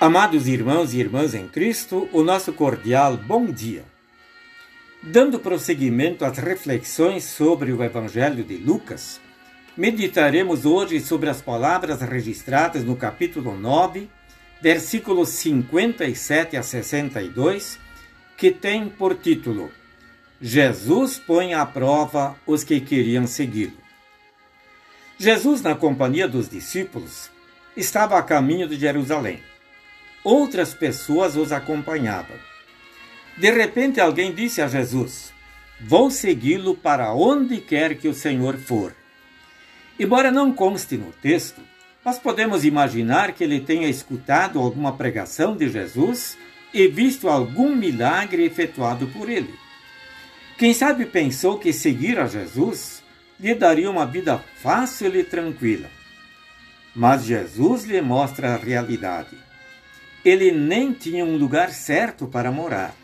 Amados irmãos e irmãs em Cristo, o nosso cordial bom dia. Dando prosseguimento às reflexões sobre o Evangelho de Lucas, meditaremos hoje sobre as palavras registradas no capítulo 9, versículos 57 a 62, que tem por título Jesus põe à prova os que queriam segui-lo. Jesus, na companhia dos discípulos, estava a caminho de Jerusalém outras pessoas os acompanhavam. De repente, alguém disse a Jesus: Vou segui-lo para onde quer que o Senhor for. Embora não conste no texto, nós podemos imaginar que ele tenha escutado alguma pregação de Jesus e visto algum milagre efetuado por ele. Quem sabe pensou que seguir a Jesus lhe daria uma vida fácil e tranquila. Mas Jesus lhe mostra a realidade ele nem tinha um lugar certo para morar.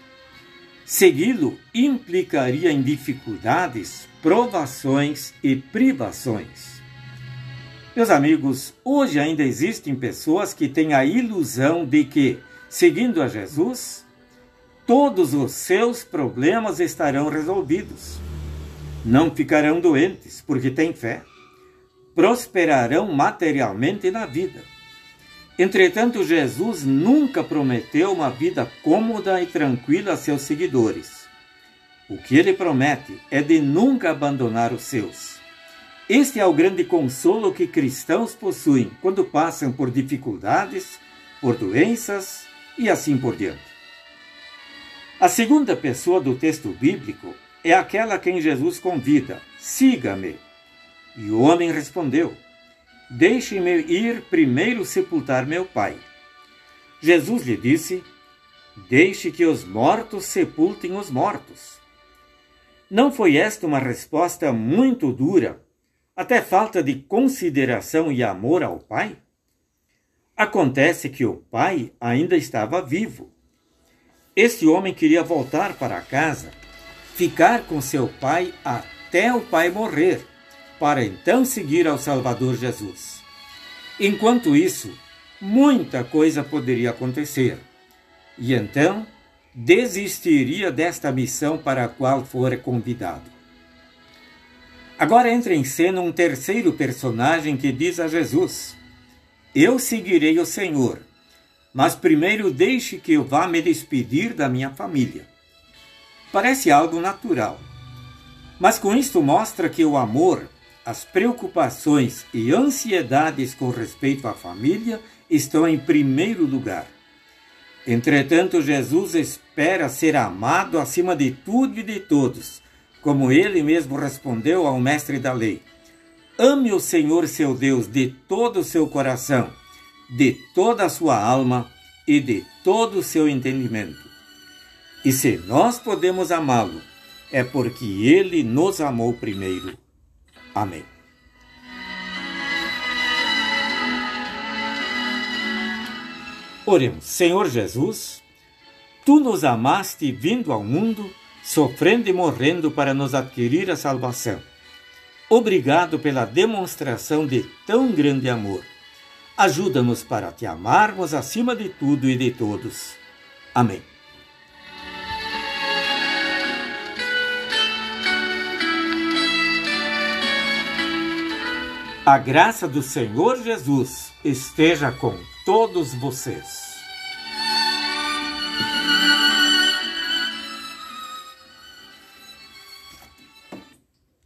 Segui-lo implicaria em dificuldades, provações e privações. Meus amigos, hoje ainda existem pessoas que têm a ilusão de que, seguindo a Jesus, todos os seus problemas estarão resolvidos. Não ficarão doentes porque têm fé. Prosperarão materialmente na vida Entretanto, Jesus nunca prometeu uma vida cômoda e tranquila a seus seguidores. O que ele promete é de nunca abandonar os seus. Este é o grande consolo que cristãos possuem quando passam por dificuldades, por doenças e assim por diante. A segunda pessoa do texto bíblico é aquela a quem Jesus convida: siga-me. E o homem respondeu: Deixe-me ir primeiro sepultar meu pai. Jesus lhe disse: Deixe que os mortos sepultem os mortos. Não foi esta uma resposta muito dura, até falta de consideração e amor ao pai? Acontece que o pai ainda estava vivo. Este homem queria voltar para casa, ficar com seu pai até o pai morrer para então seguir ao Salvador Jesus. Enquanto isso, muita coisa poderia acontecer, e então desistiria desta missão para a qual fora convidado. Agora entra em cena um terceiro personagem que diz a Jesus: Eu seguirei o Senhor, mas primeiro deixe que eu vá me despedir da minha família. Parece algo natural, mas com isto mostra que o amor as preocupações e ansiedades com respeito à família estão em primeiro lugar. Entretanto, Jesus espera ser amado acima de tudo e de todos, como ele mesmo respondeu ao mestre da lei. Ame o Senhor seu Deus de todo o seu coração, de toda a sua alma e de todo o seu entendimento. E se nós podemos amá-lo, é porque ele nos amou primeiro. Amém. Oremos, Senhor Jesus, tu nos amaste vindo ao mundo, sofrendo e morrendo para nos adquirir a salvação. Obrigado pela demonstração de tão grande amor. Ajuda-nos para te amarmos acima de tudo e de todos. Amém. A graça do Senhor Jesus esteja com todos vocês.